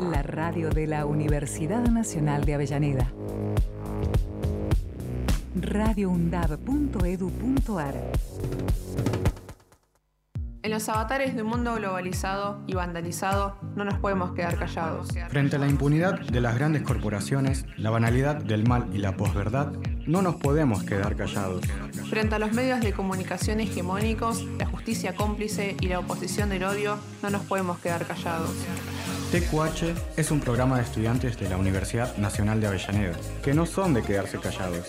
la radio de la Universidad Nacional de Avellaneda. radioundab.edu.ar En los avatares de un mundo globalizado y vandalizado, no nos podemos quedar callados. Frente a la impunidad de las grandes corporaciones, la banalidad del mal y la posverdad, no nos podemos quedar callados. Frente a los medios de comunicación hegemónicos, la justicia cómplice y la oposición del odio, no nos podemos quedar callados. TQH es un programa de estudiantes de la Universidad Nacional de Avellaneda, que no son de quedarse callados.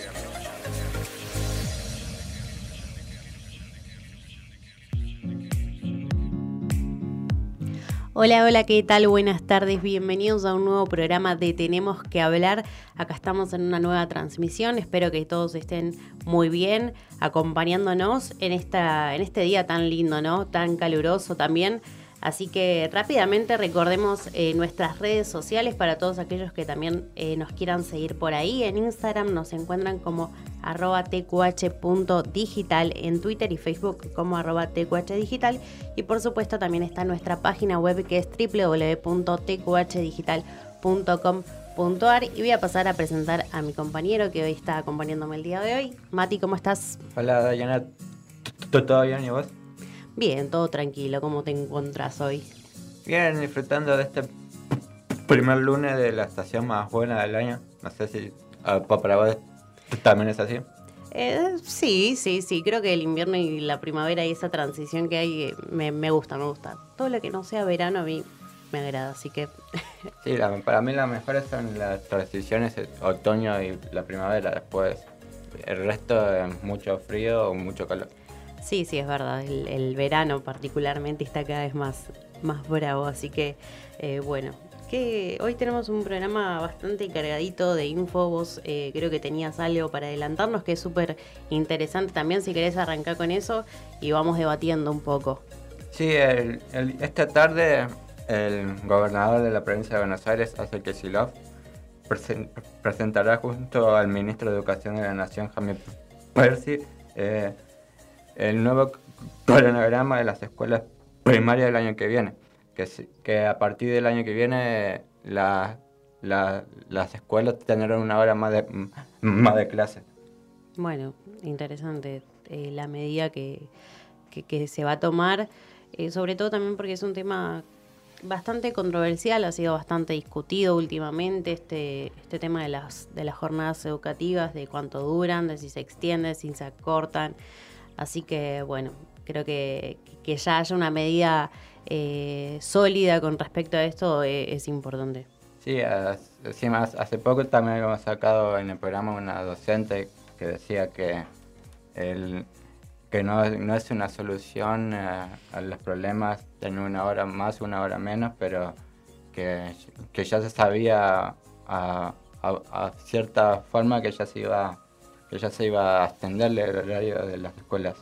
Hola, hola, ¿qué tal? Buenas tardes, bienvenidos a un nuevo programa de Tenemos que hablar. Acá estamos en una nueva transmisión, espero que todos estén muy bien acompañándonos en, esta, en este día tan lindo, ¿no? Tan caluroso también. Así que rápidamente recordemos eh, nuestras redes sociales para todos aquellos que también eh, nos quieran seguir por ahí. En Instagram nos encuentran como arroba tqh.digital, en Twitter y Facebook como arroba tqhdigital y por supuesto también está nuestra página web que es www.tqhdigital.com.ar y voy a pasar a presentar a mi compañero que hoy está acompañándome el día de hoy. Mati, ¿cómo estás? Hola Dayana, ¿todo bien y vos? Bien, todo tranquilo. ¿Cómo te encuentras hoy? Bien, disfrutando de este primer lunes de la estación más buena del año. No sé si ah, para vos también es así. Eh, sí, sí, sí. Creo que el invierno y la primavera y esa transición que hay eh, me, me gusta, me gusta. Todo lo que no sea verano a mí me agrada, así que... sí, para mí las mejores son las transiciones otoño y la primavera. Después el resto es mucho frío o mucho calor. Sí, sí, es verdad. El, verano particularmente está cada vez más, más bravo, así que eh, bueno. Que hoy tenemos un programa bastante cargadito de info. Vos eh, creo que tenías algo para adelantarnos que es súper interesante también. Si querés arrancar con eso y vamos debatiendo un poco. Sí, esta tarde el gobernador de la provincia de Buenos Aires, Azel Kicillof, presentará junto al ministro de Educación de la Nación, Jaime Percy, eh, el nuevo cronograma de las escuelas primarias del año que viene, que, que a partir del año que viene las escuelas tendrán una hora más de, más de clase. Bueno, interesante eh, la medida que, que, se va a tomar, eh, sobre todo también porque es un tema bastante controversial, ha sido bastante discutido últimamente este, este tema de las, de las jornadas educativas, de cuánto duran, de si se extienden, si se acortan. Así que bueno, creo que, que ya haya una medida eh, sólida con respecto a esto eh, es, importante. Sí, hace poco también hemos sacado en el programa una docente que decía que, el, que no, es una solución a los problemas en una hora más, una hora menos, pero que, ya se sabía a, a, cierta forma que ya se iba que ya se iba a extender el horario de las escuelas.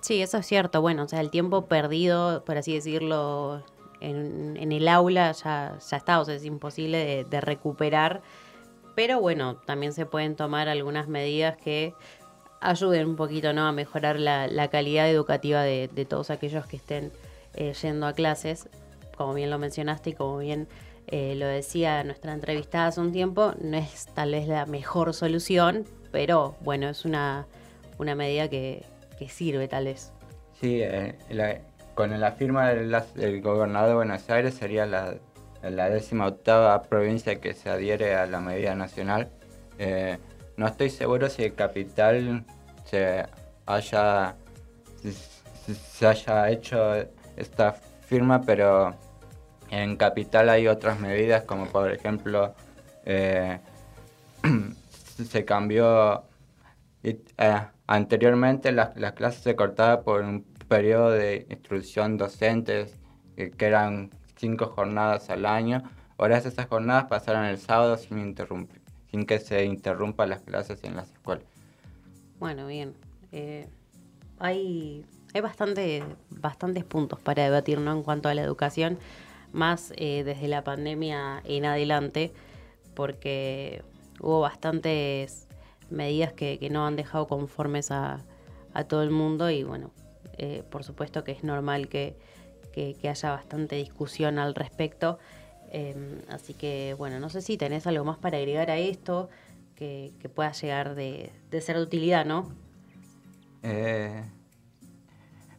Sí, eso es cierto. Bueno, o sea, el tiempo perdido, por así decirlo, en, el aula ya, ya está, o sea, es imposible de, recuperar. Pero bueno, también se pueden tomar algunas medidas que ayuden un poquito ¿no? a mejorar la, calidad educativa de, todos aquellos que estén eh, yendo a clases. Como bien lo mencionaste y como bien eh, lo decía nuestra entrevistada hace un tiempo, no es tal vez la mejor solución, pero bueno, es una, una medida que, sirve tal vez. Sí, eh, con la firma del, gobernador de Buenos Aires sería la, la décima octava provincia que se adhiere a la medida nacional. Eh, no estoy seguro si el capital se haya, se haya hecho esta firma, pero en capital hay otras medidas como por ejemplo eh, se cambió. Eh, anteriormente las, clases se cortaban por un periodo de instrucción docentes, que, eran cinco jornadas al año. Ahora esas jornadas pasaron el sábado sin, sin que se interrumpan las clases en las escuelas. Bueno, bien. Eh, hay hay bastante, bastantes puntos para debatir ¿no? en cuanto a la educación, más eh, desde la pandemia en adelante, porque hubo bastantes medidas que, no han dejado conformes a, todo el mundo y bueno, eh, por supuesto que es normal que, haya bastante discusión al respecto. Em, así que, bueno, no sé si tenés algo más para agregar a esto que, pueda llegar de, ser de utilidad, ¿no? Eh,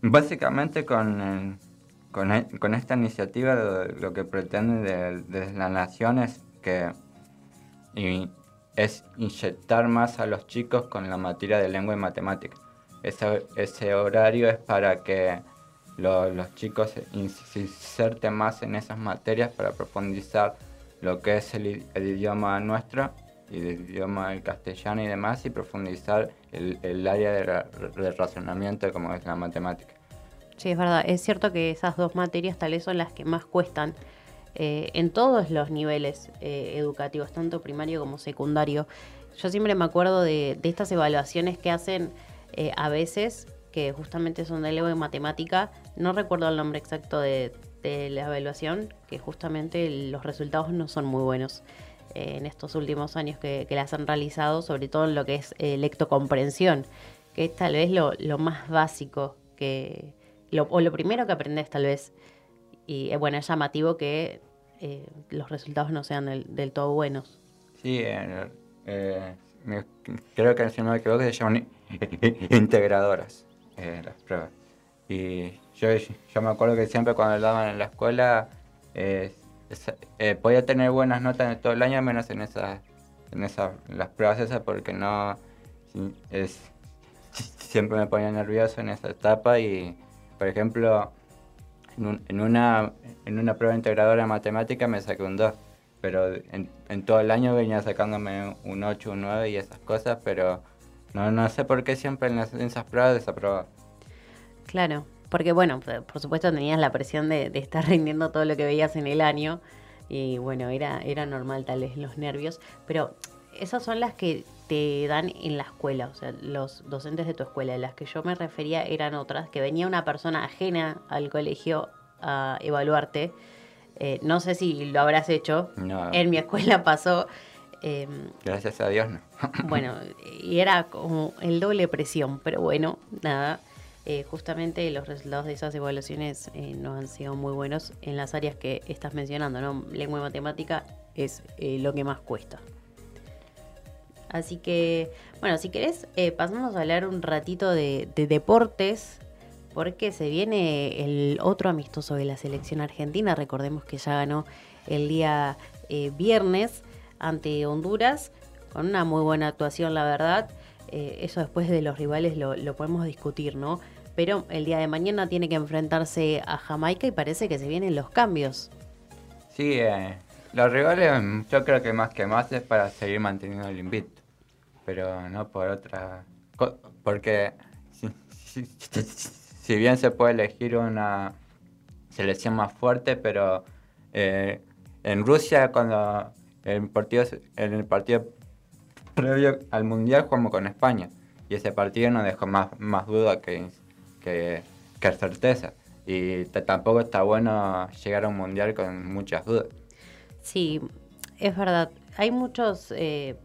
básicamente con, e, con, esta iniciativa lo, que pretende desde de la nación es que es inyectar más a los chicos con la materia de lengua y matemática. Ese, ese horario es para que los chicos se inserten más en esas materias para profundizar lo que es el, idioma nuestro y el idioma del castellano y demás y profundizar el, área de, razonamiento como es la matemática. Sí, es verdad. Es cierto que esas dos materias tal vez son las que más cuestan eh, en todos los niveles eh, educativos, tanto primario como secundario. Yo siempre me acuerdo de, estas evaluaciones que hacen eh, a veces, que justamente son de lengua y matemática. No recuerdo el nombre exacto de, la evaluación, que justamente los resultados no son muy buenos en estos últimos años que, las han realizado, sobre todo en lo que es lectocomprensión, que es tal vez lo, más básico que, o lo primero que aprendes tal vez y eh, bueno, es llamativo que eh, los resultados no sean del, todo buenos. Sí, eh, creo que si no me equivoco se llaman integradoras las pruebas. Y yo, yo me acuerdo que siempre cuando daban en la escuela podía tener buenas notas en todo el año, menos en esas, en esas las pruebas esas, porque no es, siempre me ponía nervioso en esa etapa y, por ejemplo, en, una, en una prueba integradora de matemática me saqué un 2, pero en, todo el año venía sacándome un 8, un 9 y esas cosas, pero no, no sé por qué siempre en, esas pruebas desaprobaba. Claro, porque bueno, por supuesto tenías la presión de, estar rindiendo todo lo que veías en el año y bueno, era, era normal tal vez los nervios, pero esas son las que te dan en la escuela, o sea, los docentes de tu escuela. Las que yo me refería eran otras, que venía una persona ajena al colegio a evaluarte. Eh, no sé si lo habrás hecho. En mi escuela pasó. Em, Gracias a Dios, no. bueno, y era como el doble presión, pero bueno, nada. Eh, justamente los resultados de esas evaluaciones eh, no han sido muy buenos en las áreas que estás mencionando, ¿no? Lengua y matemática es lo que más cuesta. Así que, bueno, si querés, eh, pasamos a hablar un ratito de, deportes, porque se viene el otro amistoso de la selección argentina. Recordemos que ya ganó el día eh, viernes ante Honduras, con una muy buena actuación, la verdad. Eh, eso después de los rivales lo, podemos discutir, ¿no? Pero el día de mañana tiene que enfrentarse a Jamaica y parece que se vienen los cambios. Sí, los rivales yo creo que más que más es para seguir manteniendo el invicto pero no por otra... Porque si, bien se puede elegir una selección más fuerte, pero eh, en Rusia cuando el partido, en el partido previo al Mundial jugamos con España y ese partido nos dejó más, más duda que, que, certeza. Y tampoco está bueno llegar a un Mundial con muchas dudas. Sí, es verdad. Hay muchos... Eh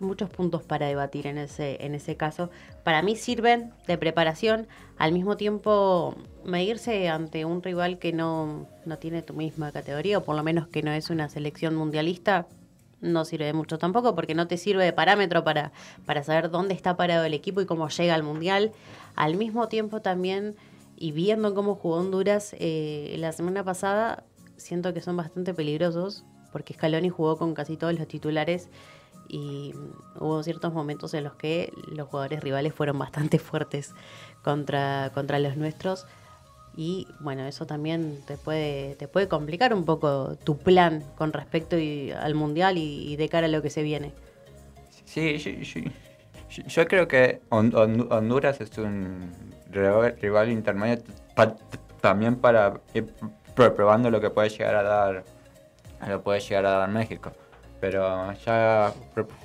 muchos puntos para debatir en ese, en ese caso. Para mí sirven de preparación, al mismo tiempo medirse ante un rival que no, no tiene tu misma categoría, o por lo menos que no es una selección mundialista, no sirve de mucho tampoco, porque no te sirve de parámetro para, para saber dónde está parado el equipo y cómo llega al mundial. Al mismo tiempo también, y viendo cómo jugó Honduras eh, la semana pasada, siento que son bastante peligrosos, porque Scaloni jugó con casi todos los titulares y hubo ciertos momentos en los que los jugadores rivales fueron bastante fuertes contra, contra los nuestros y bueno, eso también te puede, te puede complicar un poco tu plan con respecto al mundial y, de cara a lo que se viene. Sí, yo, creo que Honduras es un rival intermedio también para ir probando lo que puede llegar a dar lo puede llegar a dar México pero ya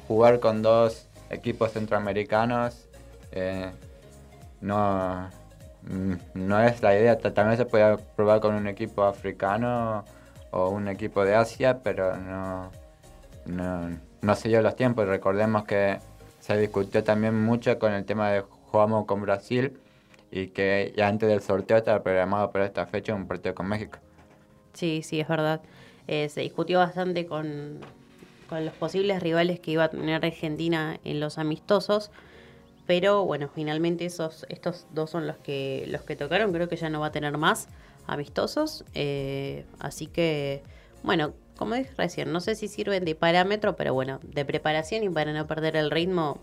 jugar con dos equipos centroamericanos eh, no, mm, no es la idea. También se puede probar con un equipo africano o un equipo de Asia, pero no, no, no se los tiempos. Recordemos que se discutió también mucho con el tema de jugamos con Brasil y que ya antes del sorteo estaba programado para esta fecha un partido con México. Sí, sí, es verdad. Eh, se discutió bastante con, los posibles rivales que iba a tener Argentina en los amistosos. Pero bueno, finalmente esos, estos dos son los que, los que tocaron. Creo que ya no va a tener más amistosos. Eh, así que, bueno, como dije recién, no sé si sirven de parámetro, pero bueno, de preparación y para no perder el ritmo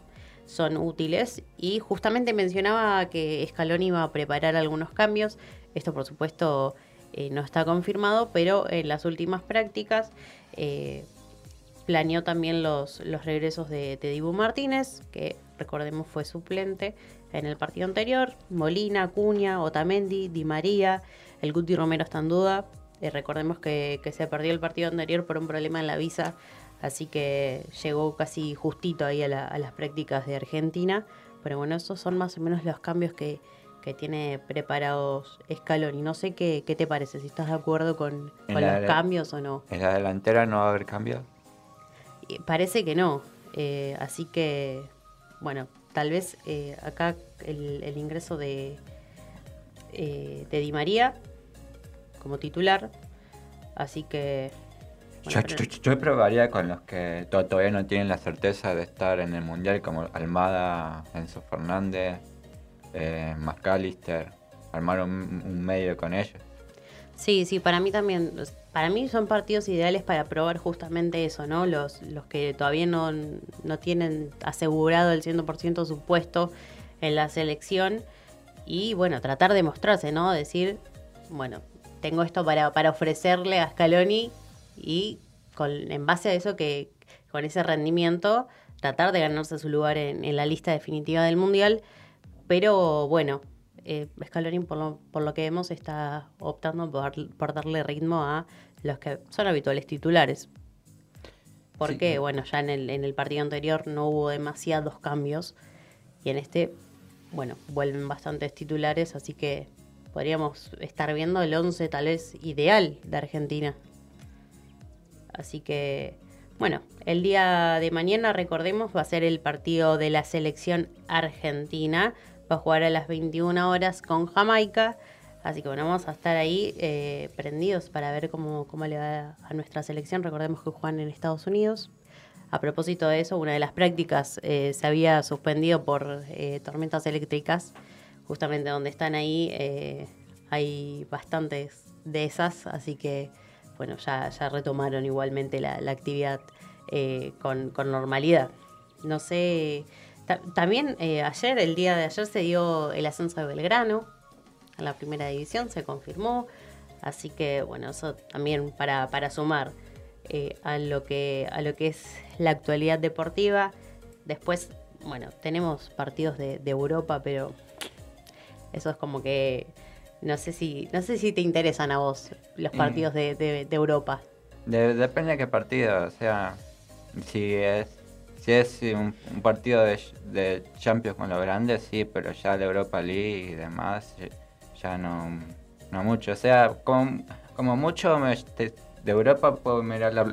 son útiles. Y justamente mencionaba que Scaloni iba a preparar algunos cambios. Esto, por supuesto, eh, no está confirmado, pero en las últimas prácticas eh, planeó también los, los regresos de, de Dibu Martínez, que recordemos fue suplente en el partido anterior, Molina, Cuña, Otamendi, Di María, el Guti Romero está en duda. Eh, recordemos que, se perdió el partido anterior por un problema en la visa, así que llegó casi justito ahí a, las prácticas de Argentina. Pero bueno, esos son más o menos los cambios que, tiene preparados Scaloni. No sé qué, te parece, si estás de acuerdo con, los cambios o no. ¿En la delantera no va a haber cambios? Parece que no. Eh, así que, bueno, tal vez eh, acá el, ingreso de, de Di María como titular. Así que. yo, probaría con los que todavía no tienen la certeza de estar en el mundial, como Almada, Enzo Fernández, eh, McAllister, armar un, medio con ellos. Sí, sí, para mí también. Para mí son partidos ideales para probar justamente eso, ¿no? Los, los que todavía no, no tienen asegurado el 100% su puesto en la selección. Y bueno, tratar de mostrarse, ¿no? Decir, bueno, tengo esto para, para ofrecerle a Scaloni y con, en base a eso que con ese rendimiento tratar de ganarse su lugar en, la lista definitiva del Mundial. Pero bueno, eh, Scaloni por lo, por lo que vemos está optando por, darle ritmo a los que son habituales titulares. Porque bueno, ya en el, en el partido anterior no hubo demasiados cambios y en este, bueno, vuelven bastantes titulares, así que podríamos estar viendo el 11 tal vez ideal de Argentina. Así que, bueno, el día de mañana, recordemos, va a ser el partido de la selección argentina. Va a jugar a las 21 horas con Jamaica. Así que bueno, vamos a estar ahí eh, prendidos para ver cómo, cómo le va a nuestra selección. Recordemos que juegan en Estados Unidos. A propósito de eso, una de las prácticas eh, se había suspendido por eh, tormentas eléctricas justamente donde están ahí eh, hay bastantes de esas, así que bueno, ya, ya retomaron igualmente la, actividad eh, con, normalidad. No sé, también eh, ayer, el día de ayer, se dio el ascenso de Belgrano a la primera división, se confirmó, así que bueno, eso también para, para sumar a, lo que, a lo que es la actualidad deportiva. Después, bueno, tenemos partidos de Europa, pero eso es como que no sé si no sé si te interesan a vos los partidos de, Europa. depende de qué partido, o sea, si es si es un, partido de, Champions con los grandes, sí, pero ya de Europa League y demás, ya no, no mucho. O sea, como, como mucho de, Europa puedo mirar la,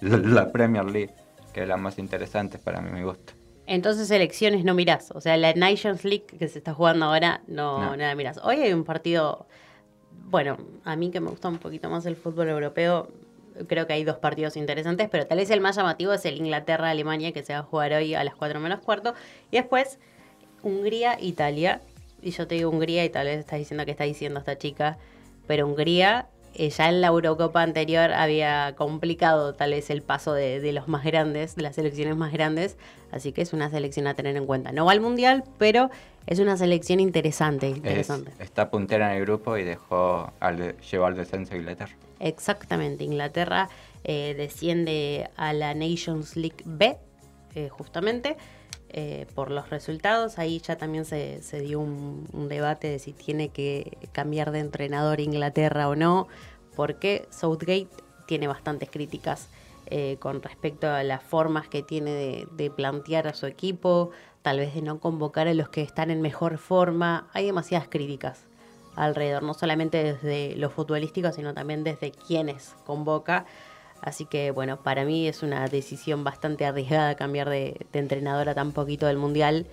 la, Premier League, que es la más interesante para mí, me gusta. Entonces elecciones no mirás. O sea, la Nations League que se está jugando ahora, no, nada mirás. Hoy hay un partido, bueno, a mí que me gusta un poquito más el fútbol europeo, creo que hay dos partidos interesantes, pero tal vez el más llamativo es el Inglaterra-Alemania que se va a jugar hoy a las 4 menos cuarto. Y después Hungría-Italia. Y yo te digo Hungría y tal vez estás diciendo que está diciendo esta chica, pero Hungría eh, ya en la Eurocopa anterior había complicado tal vez el paso de, los más grandes, de las selecciones más grandes, así que es una selección a tener en cuenta. No va al Mundial, pero es una selección interesante. interesante. está puntera en el grupo y dejó al, llevar al descenso a Inglaterra. Exactamente, Inglaterra eh, desciende a la Nations League B, eh, justamente. por los resultados. Ahí ya también se, dio un, debate de si tiene que cambiar de entrenador Inglaterra o no porque Southgate tiene bastantes críticas eh, con respecto a las formas que tiene de, plantear a su equipo, tal vez de no convocar a los que están en mejor forma. Hay demasiadas críticas alrededor, no solamente desde lo futbolístico, sino también desde quienes convoca. Así que bueno, para mí es una decisión bastante arriesgada cambiar de, entrenador a tan poquito del Mundial,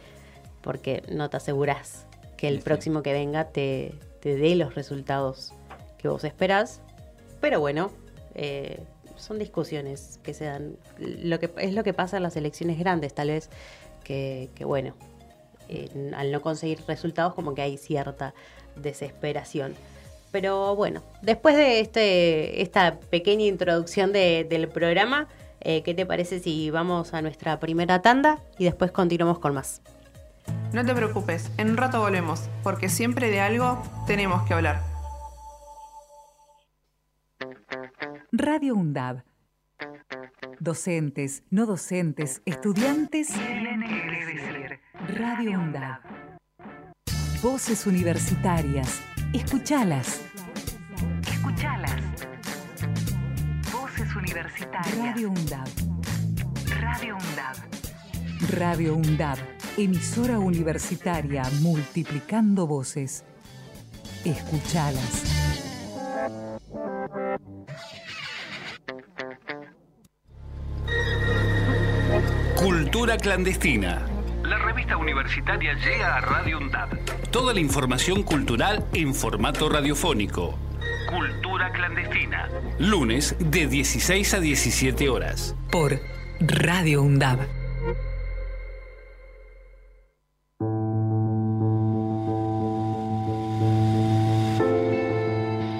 porque no te aseguras que el próximo que venga te, te dé los resultados que vos esperás pero bueno, Eh, son discusiones que se dan. Lo que, es lo que pasa en las elecciones grandes, tal vez, que, bueno, al no conseguir resultados como que hay cierta desesperación. Pero bueno, después de este, esta pequeña introducción del programa, eh, ¿qué te parece si vamos a nuestra primera tanda y después continuamos con más? No te preocupes, en un rato volvemos, porque siempre de algo tenemos que hablar. Radio UNDAB. Docentes, no docentes, estudiantes. Radio UNDAB. Voces universitarias. Escuchalas. Escuchalas. Voces universitarias. Radio UNDAB. Radio UNDAB. Radio UNDAB. Emisora universitaria multiplicando voces. Escuchalas. Cultura clandestina. La revista universitaria llega a Radio UNDAB. Toda la información cultural en formato radiofónico. Cultura clandestina. Lunes de 16 a 17 horas. Por Radio UNDAB.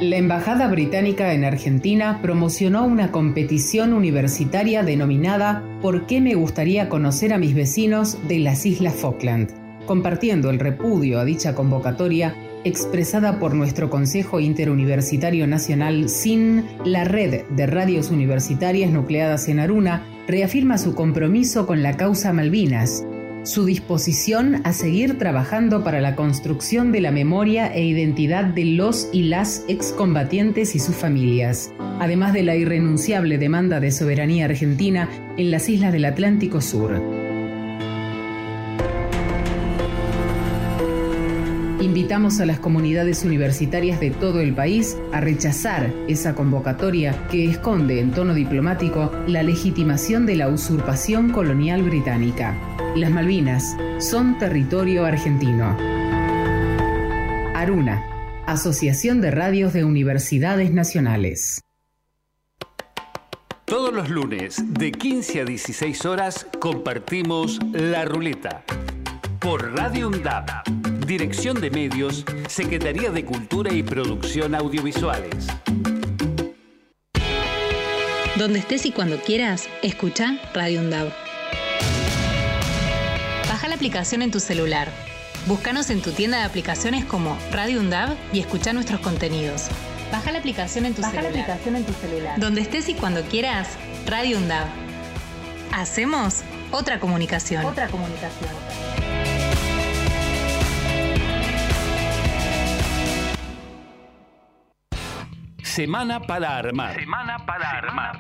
La Embajada Británica en Argentina promocionó una competición universitaria denominada ¿Por qué me gustaría conocer a mis vecinos de las Islas Falkland? Compartiendo el repudio a dicha convocatoria expresada por nuestro Consejo Interuniversitario Nacional SIN, la red de radios universitarias nucleadas en Aruna reafirma su compromiso con la causa Malvinas su disposición a seguir trabajando para la construcción de la memoria e identidad de los y las excombatientes y sus familias, además de la irrenunciable demanda de soberanía argentina en las islas del Atlántico Sur. Invitamos a las comunidades universitarias de todo el país a rechazar esa convocatoria que esconde en tono diplomático la legitimación de la usurpación colonial británica. Las Malvinas son territorio argentino. Aruna, Asociación de Radios de Universidades Nacionales. Todos los lunes, de 15 a 16 horas, compartimos La Ruleta por Radio UNDAP. Dirección de Medios, Secretaría de Cultura y Producción Audiovisuales. Donde estés y cuando quieras, escucha Radio UNDAB. Baja la aplicación en tu celular. Búscanos en tu tienda de aplicaciones como Radio UNDAB y escucha nuestros contenidos. Baja la aplicación en tu, celular. La aplicación en tu celular. Donde estés y cuando quieras, Radio UNDAB. Hacemos otra comunicación. Otra comunicación. Semana para armar. Semana para armar.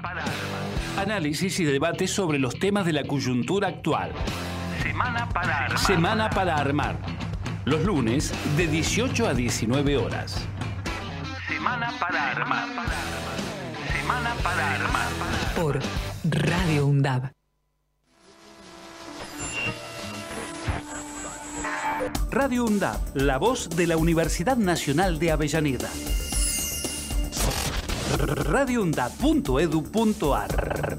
Análisis y debate sobre los temas de la coyuntura actual. Semana para armar. Semana para armar. Los lunes de 18 a 19 horas. Semana para armar. Semana para armar. Por Radio UNDAB. Radio UNDAB, la voz de la Universidad Nacional de Avellaneda radioundab.edu.ar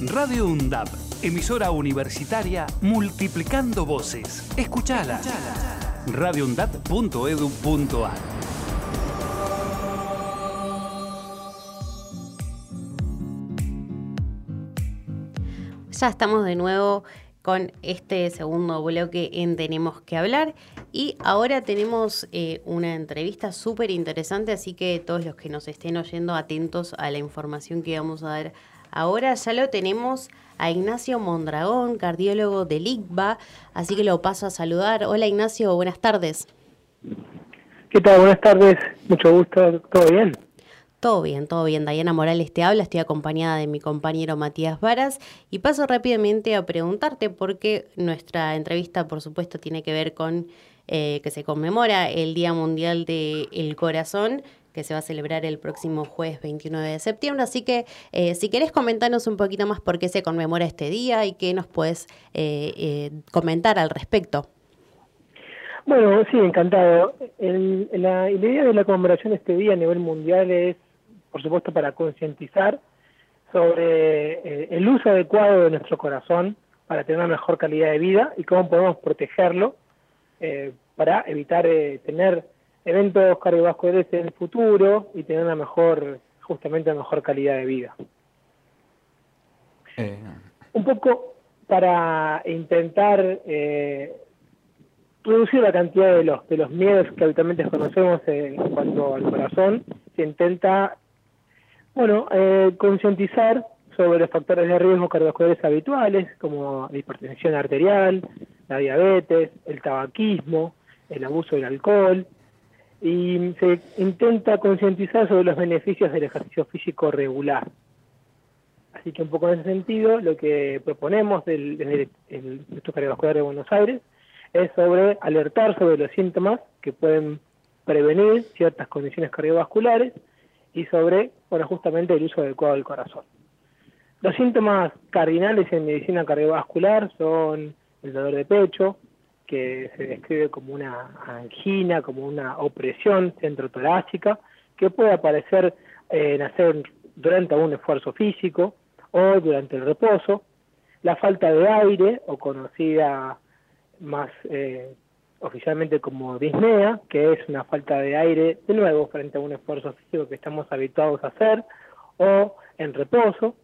Radio UNDAB, emisora universitaria multiplicando voces. Escuchala. radioundab.edu.ar Ya estamos de nuevo con este segundo bloque en Tenemos que hablar. Y ahora tenemos eh, una entrevista súper interesante, así que todos los que nos estén oyendo atentos a la información que vamos a dar ahora, ya lo tenemos a Ignacio Mondragón, cardiólogo del ICBA, así que lo paso a saludar. Hola Ignacio, buenas tardes. ¿Qué tal? Buenas tardes, mucho gusto, ¿todo bien? Todo bien, todo bien. Diana Morales te habla, estoy acompañada de mi compañero Matías Varas y paso rápidamente a preguntarte porque nuestra entrevista, por supuesto, tiene que ver con eh, que se conmemora el Día Mundial del Corazón que se va a celebrar el próximo jueves 29 de septiembre. Así que eh, si querés comentarnos un poquito más por qué se conmemora este día y qué nos puedes eh, comentar al respecto. Bueno, sí, encantado. la idea de la conmemoración de este día a nivel mundial es por supuesto, para concientizar sobre eh, el uso adecuado de nuestro corazón para tener una mejor calidad de vida y cómo podemos protegerlo eh, para evitar eh, tener eventos cardiovasculares en el futuro y tener una mejor, justamente una mejor calidad de vida. Un poco para intentar reducir la cantidad de los, de los miedos que habitualmente conocemos en cuanto al corazón, se intenta bueno, eh, concientizar sobre los factores de riesgo cardiovasculares habituales, como la hipertensión arterial, la diabetes, el tabaquismo, el abuso del alcohol, y se intenta concientizar sobre los beneficios del ejercicio físico regular. Así que un poco en ese sentido, lo que proponemos del, desde el Instituto Cardiovascular de Buenos Aires es sobre alertar sobre los síntomas que pueden prevenir ciertas condiciones cardiovasculares y sobre, bueno, justamente el uso adecuado del corazón. Los síntomas cardinales en medicina cardiovascular son el dolor de pecho, que se describe como una angina, como una opresión centrotorácica, que puede aparecer en hacer durante un esfuerzo físico o durante el reposo, la falta de aire, o conocida más eh, oficialmente como disnea, que es una falta de aire, de nuevo, frente a un esfuerzo físico que estamos habituados a hacer, o en reposo.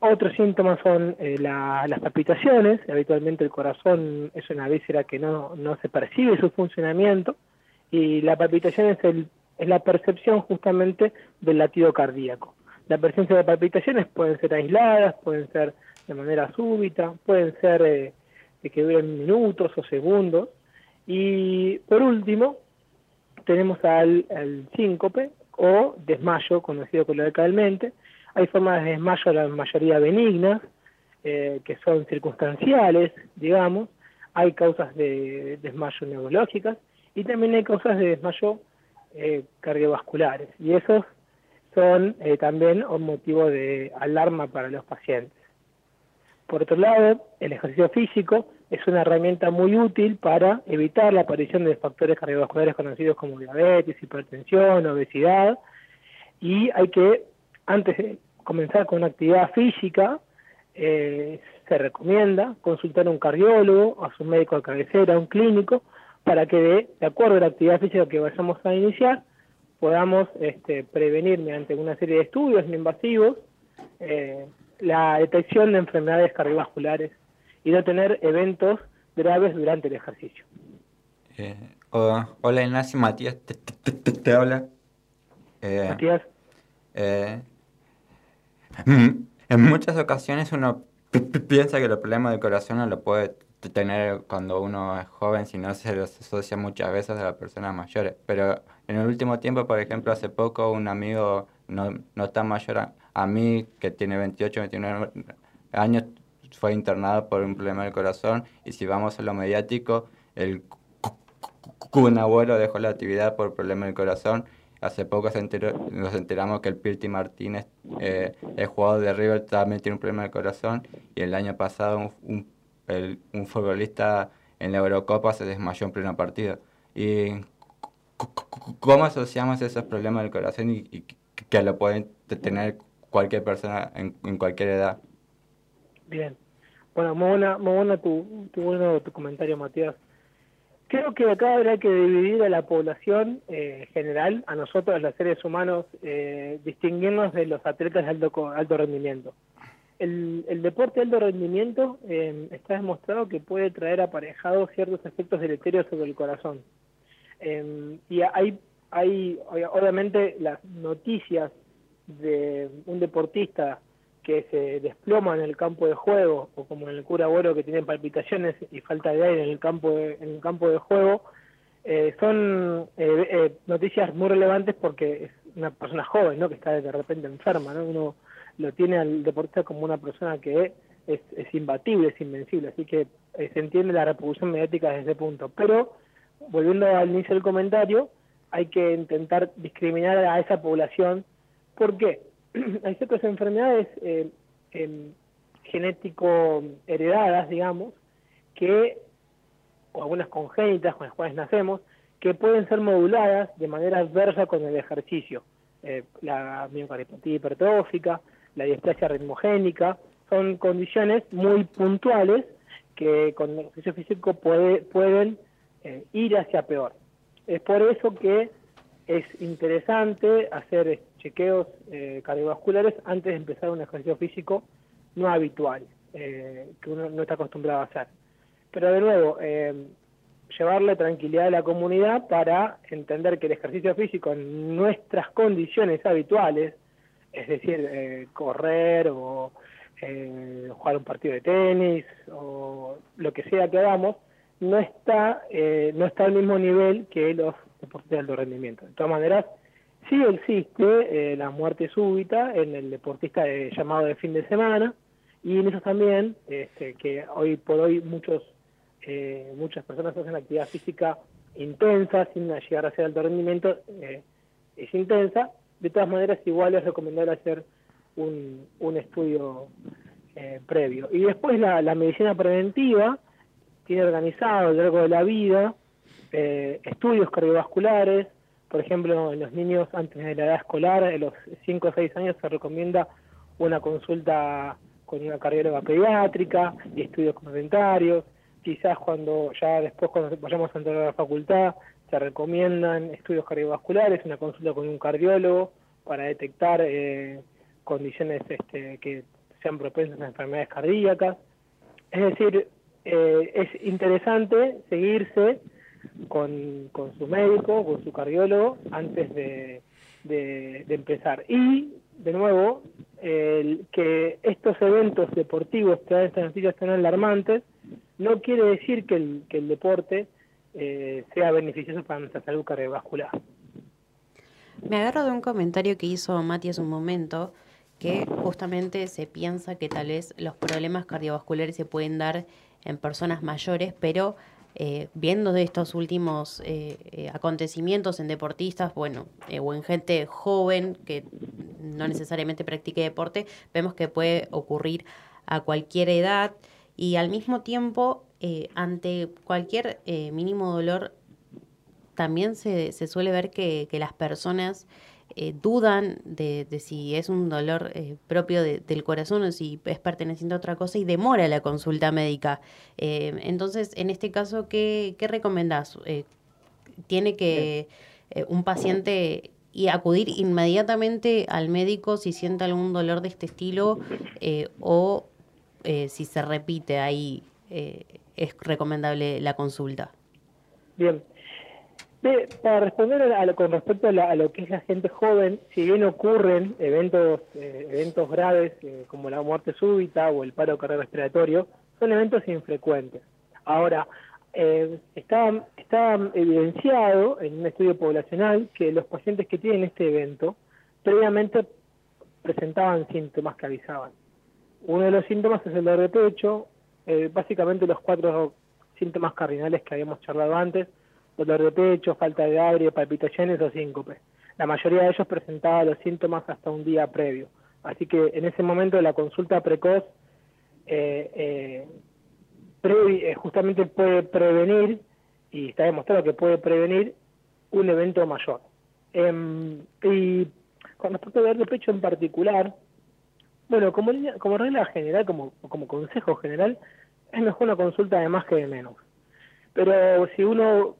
Otros síntomas son eh, las palpitaciones, habitualmente el corazón es una víscera que no, no se percibe su funcionamiento, y la palpitación es, el, es la percepción justamente del latido cardíaco. La presencia de palpitaciones pueden ser aisladas, pueden ser de manera súbita, pueden ser... Eh, que duren minutos o segundos. Y por último, tenemos al, síncope o desmayo, conocido coloquialmente. Hay formas de desmayo, la mayoría benignas, eh, que son circunstanciales, digamos. Hay causas de desmayo neurológicas y también hay causas de desmayo eh, cardiovasculares. Y esos son eh, también un motivo de alarma para los pacientes. Por otro lado, el ejercicio físico es una herramienta muy útil para evitar la aparición de factores cardiovasculares conocidos como diabetes, hipertensión, obesidad, y hay que, antes de comenzar con una actividad física, eh, se recomienda consultar a un cardiólogo, a su médico de cabecera, a un clínico, para que de, acuerdo a la actividad física que vayamos a iniciar, podamos este, prevenir mediante una serie de estudios invasivos eh, la detección de enfermedades cardiovasculares y no tener eventos graves durante el ejercicio. Eh, hola Ignacio, Matías te, habla. Eh, Matías. Eh, mm, en muchas ocasiones uno piensa que el problema del corazón no lo puede tener cuando uno es joven, sino se los asocia muchas veces a las personas mayores. Pero en el último tiempo, por ejemplo, hace poco un amigo no, no tan mayor a, a mí, que tiene 28, 29 años, fue internado por un problema del corazón y si vamos a lo mediático, el un abuelo dejó la actividad por problema del corazón. Hace poco se nos enteramos que el Pirti Martínez, eh, el jugador de River, también tiene un problema del corazón y el año pasado un, un, futbolista en la Eurocopa se desmayó en pleno partido. ¿Y cómo asociamos esos problemas del corazón y, que lo pueden tener cualquier persona en, en cualquier edad? Bien. Bueno, muy buena, muy buena tu, tu, bueno, tu comentario, Matías. Creo que acá habrá que dividir a la población eh, general, a nosotros, los seres humanos, eh, distinguirnos de los atletas de alto, alto rendimiento. El, el deporte de alto rendimiento eh, está demostrado que puede traer aparejados ciertos efectos deleterios sobre el corazón. Eh, y hay, hay, obviamente, las noticias de un deportista que se desploma en el campo de juego, o como en el cura Agüero que tiene palpitaciones y falta de aire en el campo de, en el campo de juego, eh, son eh, eh, noticias muy relevantes porque es una persona joven, ¿no? Que está de repente enferma, ¿no? Uno lo tiene al deportista como una persona que es, es imbatible, es invencible, así que se entiende la reproducción mediática desde ese punto. Pero, volviendo al inicio del comentario, hay que intentar discriminar a esa población. ¿Por qué? hay ciertas enfermedades eh, genético heredadas, digamos, que, o algunas congénitas con las cuales nacemos, que pueden ser moduladas de manera adversa con el ejercicio. eh, la miocardiopatía hipertrófica, la displasia ritmogénica, son condiciones muy puntuales que con el ejercicio físico puede, pueden eh, ir hacia peor. Es por eso que es interesante hacer chequeos eh, cardiovasculares antes de empezar un ejercicio físico no habitual, eh, que uno no está acostumbrado a hacer. Pero de nuevo, llevarle tranquilidad a la comunidad para entender que el ejercicio físico en nuestras condiciones habituales, es decir, correr o eh, jugar un partido de tenis o lo que sea que hagamos, no está, eh, no está al mismo nivel que los deportes de alto rendimiento. De todas maneras, sí existe eh, la muerte súbita en el deportista llamado de fin de semana y en eso también, este, que hoy por hoy muchos eh, muchas personas hacen actividad física intensa sin llegar a ser alto rendimiento, es intensa. De todas maneras, igual es recomendable hacer un, un estudio eh, previo. Y después la, la, medicina preventiva tiene organizado a lo largo de la vida eh, estudios cardiovasculares, por ejemplo, en los niños antes de la edad escolar, en los 5 o 6 años se recomienda una consulta con una cardióloga pediátrica y estudios complementarios. Quizás cuando ya después cuando vayamos a entrar a la facultad se recomiendan estudios cardiovasculares, una consulta con un cardiólogo para detectar eh, condiciones este, que sean propensas a enfermedades cardíacas. Es decir, eh, es interesante seguirse con, con, su médico, con su cardiólogo, antes de, de, empezar. Y, de nuevo, que estos eventos deportivos dan estas noticias tan alarmantes, no quiere decir que el, que el deporte eh, sea beneficioso para nuestra salud cardiovascular. Me agarro de un comentario que hizo Mati hace un momento, que justamente se piensa que tal vez los problemas cardiovasculares se pueden dar en personas mayores, pero eh, viendo de estos últimos eh, eh, acontecimientos en deportistas, bueno, o en gente joven que no necesariamente practique deporte, vemos que puede ocurrir a cualquier edad y al mismo tiempo, ante cualquier mínimo dolor, también se, se suele ver que, que las personas eh, dudan de, si es un dolor eh, propio del corazón o si es perteneciente a otra cosa y demora la consulta médica. Eh, entonces, en este caso, ¿qué, qué recomendás? ¿Tiene que un paciente y acudir inmediatamente al médico si siente algún dolor de este estilo o si se repite ahí es recomendable la consulta? Bien, para responder a con respecto a, lo que es la gente joven, si bien ocurren eventos eh, eventos graves eh, como la muerte súbita o el paro cardiorrespiratorio, son eventos infrecuentes. Ahora, eh, está, está evidenciado en un estudio poblacional que los pacientes que tienen este evento previamente presentaban síntomas que avisaban. Uno de los síntomas es el dolor de pecho, básicamente los cuatro síntomas cardinales que habíamos charlado antes, dolor de pecho, falta de aire, palpitaciones o síncope. La mayoría de ellos presentaba los síntomas hasta un día previo. Así que en ese momento la consulta precoz eh, eh, eh, justamente puede prevenir, y está demostrado que puede prevenir, un evento mayor. Em, y con respecto al dolor de pecho en particular, bueno, como, como regla general, como consejo general, es mejor una consulta de más que de menos. Pero si uno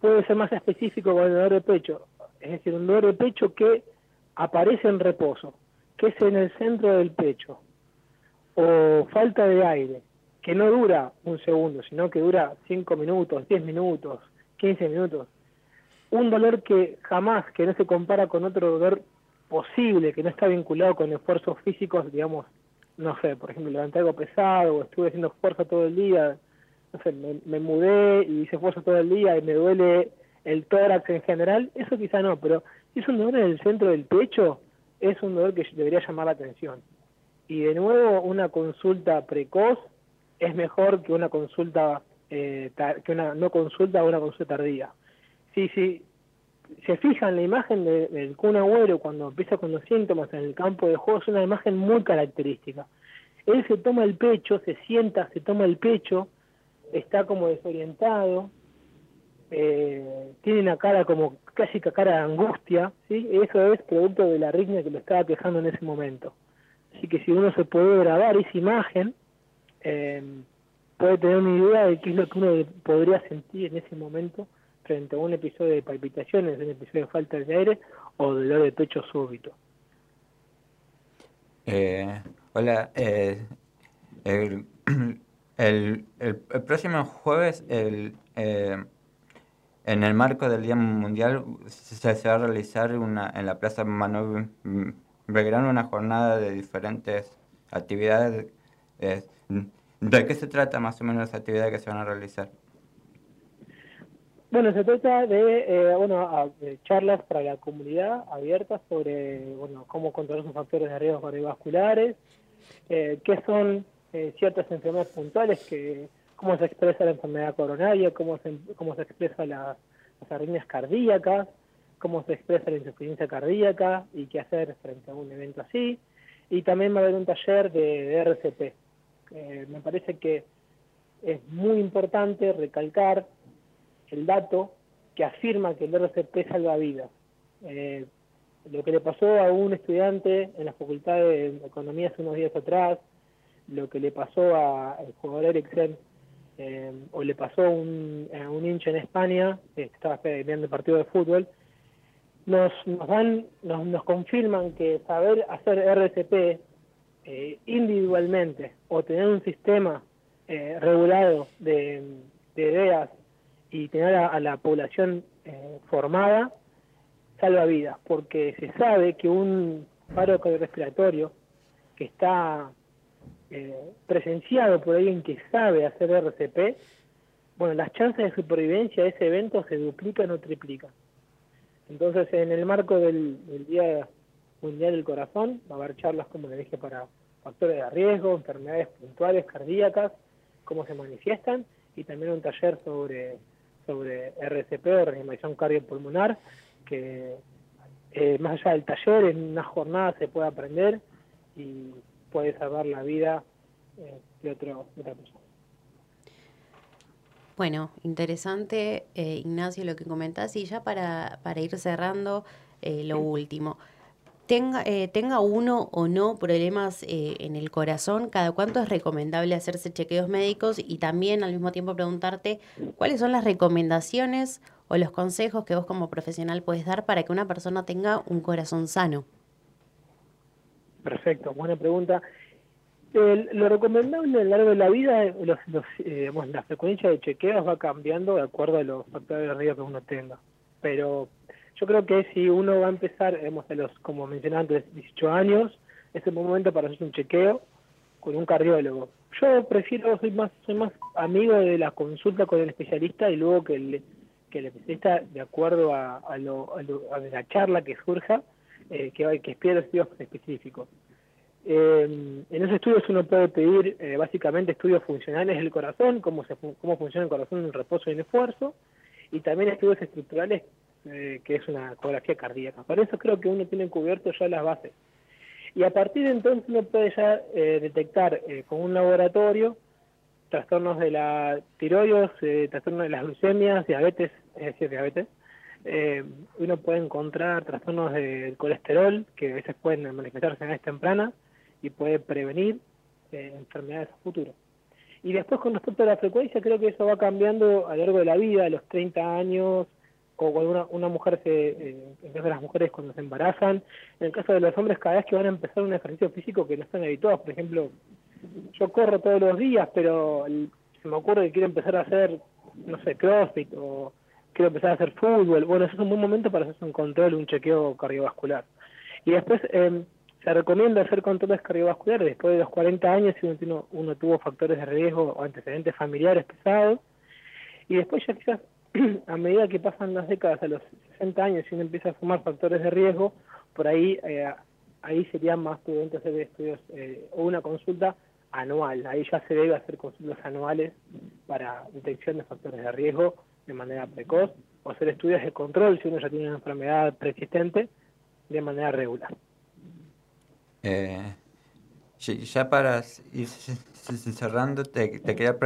puede ser más específico con el dolor de pecho, es decir, un dolor de pecho que aparece en reposo, que es en el centro del pecho, o falta de aire, que no dura un segundo, sino que dura 5 minutos, 10 minutos, 15 minutos. Un dolor que jamás, que no se compara con otro dolor posible, que no está vinculado con esfuerzos físicos, digamos, no sé, por ejemplo, levanté algo pesado o estuve haciendo fuerza todo el día, me, mudé y hice fuerza todo el día y me duele el tórax en general, eso quizá no, pero si es un dolor en el centro del pecho, es un dolor que debería llamar la atención. Y de nuevo, una consulta precoz es mejor que una consulta, eh, que una no consulta o una consulta tardía. Si, si se fijan la imagen del Kun Agüero cuando empieza con los síntomas en el campo de juego, es una imagen muy característica. Él se toma el pecho, se sienta, se toma el pecho, está como desorientado, eh, tiene una cara como casi cara de angustia, ¿sí? Eso es producto de la arritmia que lo estaba quejando en ese momento. Así que si uno se puede grabar esa imagen, eh, puede tener una idea de qué es lo que uno podría sentir en ese momento frente a un episodio de palpitaciones, un episodio de falta de aire o dolor de pecho súbito. Eh, hola, eh, el, el, próximo jueves, el, eh, en el marco del Día Mundial, se, va a realizar una, en la Plaza Manuel Belgrano una jornada de diferentes actividades. ¿De qué se trata más o menos las actividades que se van a realizar? Bueno, se trata de, eh, bueno, charlas para la comunidad abiertas sobre, bueno, cómo controlar sus factores de riesgo cardiovasculares, eh, qué son eh, ciertas enfermedades puntuales, que cómo se expresa la enfermedad coronaria, cómo se, cómo se expresa la, las arritmias cardíacas, cómo se expresa la insuficiencia cardíaca y qué hacer frente a un evento así. Y también va a haber un taller de, RCP. me parece que es muy importante recalcar el dato que afirma que el RCP salva vidas. Eh, lo que le pasó a un estudiante en la Facultad de Economía hace unos días atrás, lo que le pasó al jugador Eriksen, eh, o le pasó a un, hincha en España, que estaba viendo el partido de fútbol, nos, nos dan, nos, nos confirman que saber hacer RCP eh, individualmente o tener un sistema regulado de, de ideas y tener a, la población eh, formada salva vidas, porque se sabe que un paro respiratorio que está eh, presenciado por alguien que sabe hacer RCP, bueno, las chances de supervivencia de ese evento se duplican o triplican. Entonces, en el marco del, Día Mundial del Corazón, va a haber charlas, como le dije, para factores de riesgo, enfermedades puntuales cardíacas, cómo se manifiestan, y también un taller sobre sobre RCP o reanimación cardiopulmonar, que eh, más allá del taller, en una jornada se puede aprender y puede salvar la vida eh, de, otro, otra persona. Bueno, interesante, eh, Ignacio, lo que comentás. Y ya para, para ir cerrando, lo último tenga, eh, tenga uno o no problemas eh, en el corazón, cada cuánto es recomendable hacerse chequeos médicos y también al mismo tiempo preguntarte cuáles son las recomendaciones o los consejos que vos como profesional puedes dar para que una persona tenga un corazón sano. Perfecto, buena pregunta. lo recomendable a lo largo de la vida, los, eh, la frecuencia de chequeos va cambiando de acuerdo a los factores de riesgo que uno tenga. Pero yo creo que si uno va a empezar, hemos a los, como mencionaba antes, 18 años, es el momento para hacer un chequeo con un cardiólogo. Yo prefiero, soy más, soy más amigo de la consulta con el especialista y luego que el, que el especialista, de acuerdo a, a, lo, a, la charla que surja, eh, que, que espera estudios específicos. Eh, en esos estudios uno puede pedir eh, básicamente estudios funcionales del corazón, cómo, se, cómo funciona el corazón en el reposo y en esfuerzo, y también estudios estructurales eh, que es una ecografía cardíaca. Por eso creo que uno tiene cubierto ya las bases. Y a partir de entonces uno puede ya eh, detectar con un laboratorio trastornos de la tiroides, trastornos de las glucemias, diabetes, es decir, diabetes. Uno puede encontrar trastornos del colesterol, que a veces pueden manifestarse en edad temprana y puede prevenir enfermedades a futuro. Y después con respecto a la frecuencia, creo que eso va cambiando a lo largo de la vida, a los 30 años, o cuando una, una mujer se, eh, en caso de las mujeres cuando se embarazan, en el caso de los hombres cada vez que van a empezar un ejercicio físico que no están habituados, por ejemplo, yo corro todos los días, pero se me ocurre que quiero empezar a hacer, no sé, crossfit o quiero empezar a hacer fútbol, bueno, eso es un buen momento para hacer un control, un chequeo cardiovascular. Y después eh, se recomienda hacer controles cardiovasculares después de los 40 años si uno, uno tuvo factores de riesgo o antecedentes familiares pesados, y después ya quizás a medida que pasan las décadas, a los 60 años, y uno empieza a fumar factores de riesgo, por ahí eh, ahí sería más prudente hacer estudios eh, o una consulta anual. Ahí ya se debe hacer consultas anuales para detección de factores de riesgo de manera precoz o hacer estudios de control si uno ya tiene una enfermedad persistente de manera regular. Eh, ya para ir cerrando, te, quería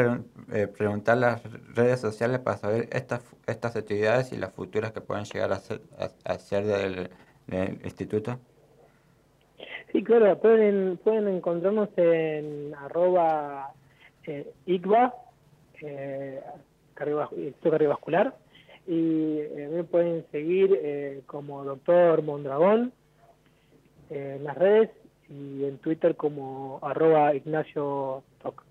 eh, preguntar las redes sociales para saber estas, estas actividades y las futuras que pueden llegar a ser, a, ser del, instituto. Sí, claro, pueden, pueden encontrarnos en arroba eh, eh, cardiovascular, y eh, me pueden seguir eh, como doctor Mondragón en las redes y en Twitter como arroba Ignacio Toc.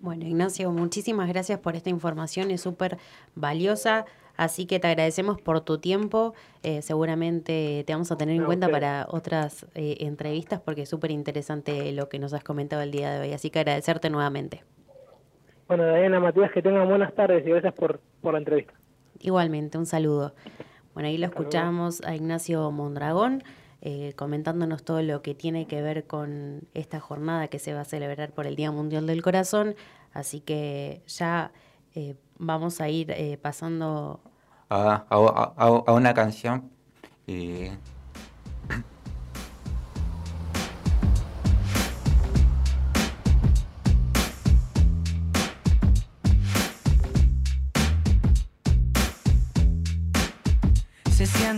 Bueno, Ignacio, muchísimas gracias por esta información, es súper valiosa, así que te agradecemos por tu tiempo, eh, seguramente te vamos a tener en cuenta para otras eh, entrevistas porque es súper interesante lo que nos has comentado el día de hoy, así que agradecerte nuevamente. Bueno, Diana Matías, que tengan buenas tardes y gracias por, por la entrevista. Igualmente, un saludo. Bueno, ahí lo escuchamos a Ignacio Mondragón. Eh, comentándonos todo lo que tiene que ver con esta jornada que se va a celebrar por el Día Mundial del Corazón. Así que ya eh, vamos a ir eh, pasando a, a, una canción y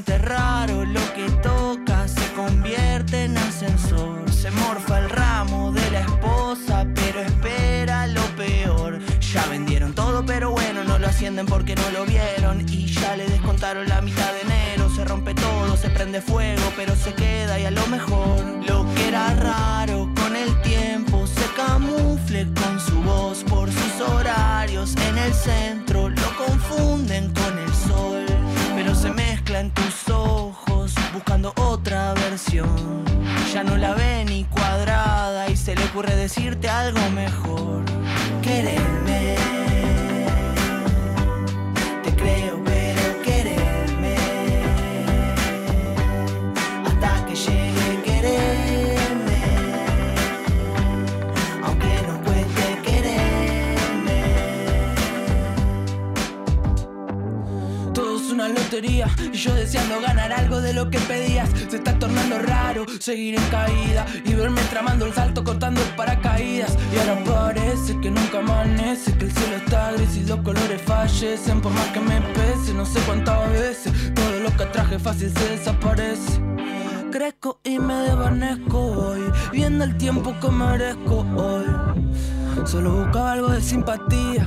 lo que toca, se convierte en ascensor. Se morfa el ramo de la esposa, pero espera lo peor. Ya vendieron todo, pero bueno, no lo ascienden porque no lo vieron. Y ya le descontaron la mitad de enero. Se rompe todo, se prende fuego, pero se yo deseando ganar algo de lo que pedías. Se está tornando raro seguir en caída Y verme tramando el salto cortando paracaídas. Y ahora parece que nunca amanece Que el cielo está gris y los colores fallecen. Por más que me pese, no sé cuántas veces Todo lo que traje fácil se desaparece. Crezco y me desvanezco hoy Viendo el tiempo que merezco hoy. Solo buscaba algo de simpatía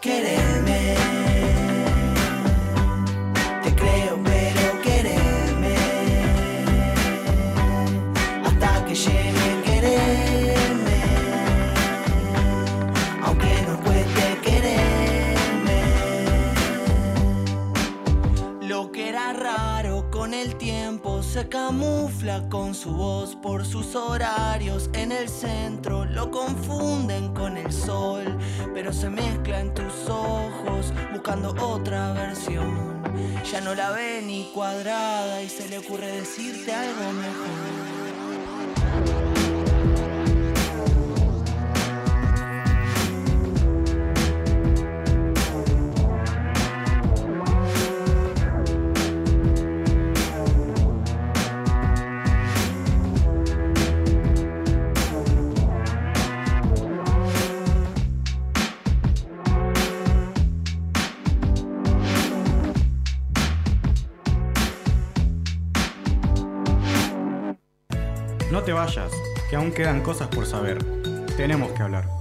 quererme. Te creo, pero quererme. Hasta que llegue el quererme. Aunque no cueste quererme. Lo que era raro con el tiempo se camufla con su voz por sus horarios en el centro. Lo confunden con el sol pero se mezcla en tus ojos buscando otra versión. Ya no la ve ni cuadrada y se le ocurre decirte algo mejor. Quedan cosas por saber. Tenemos que hablar.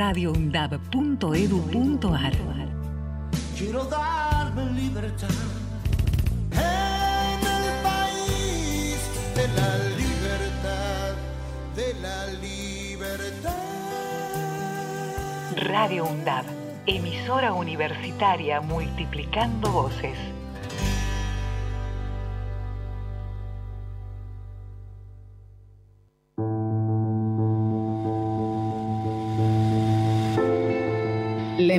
radioundab.edu.ar Quiero darme libertad en el país de la libertad, de la libertad. Radio UNDAB, emisora universitaria multiplicando voces.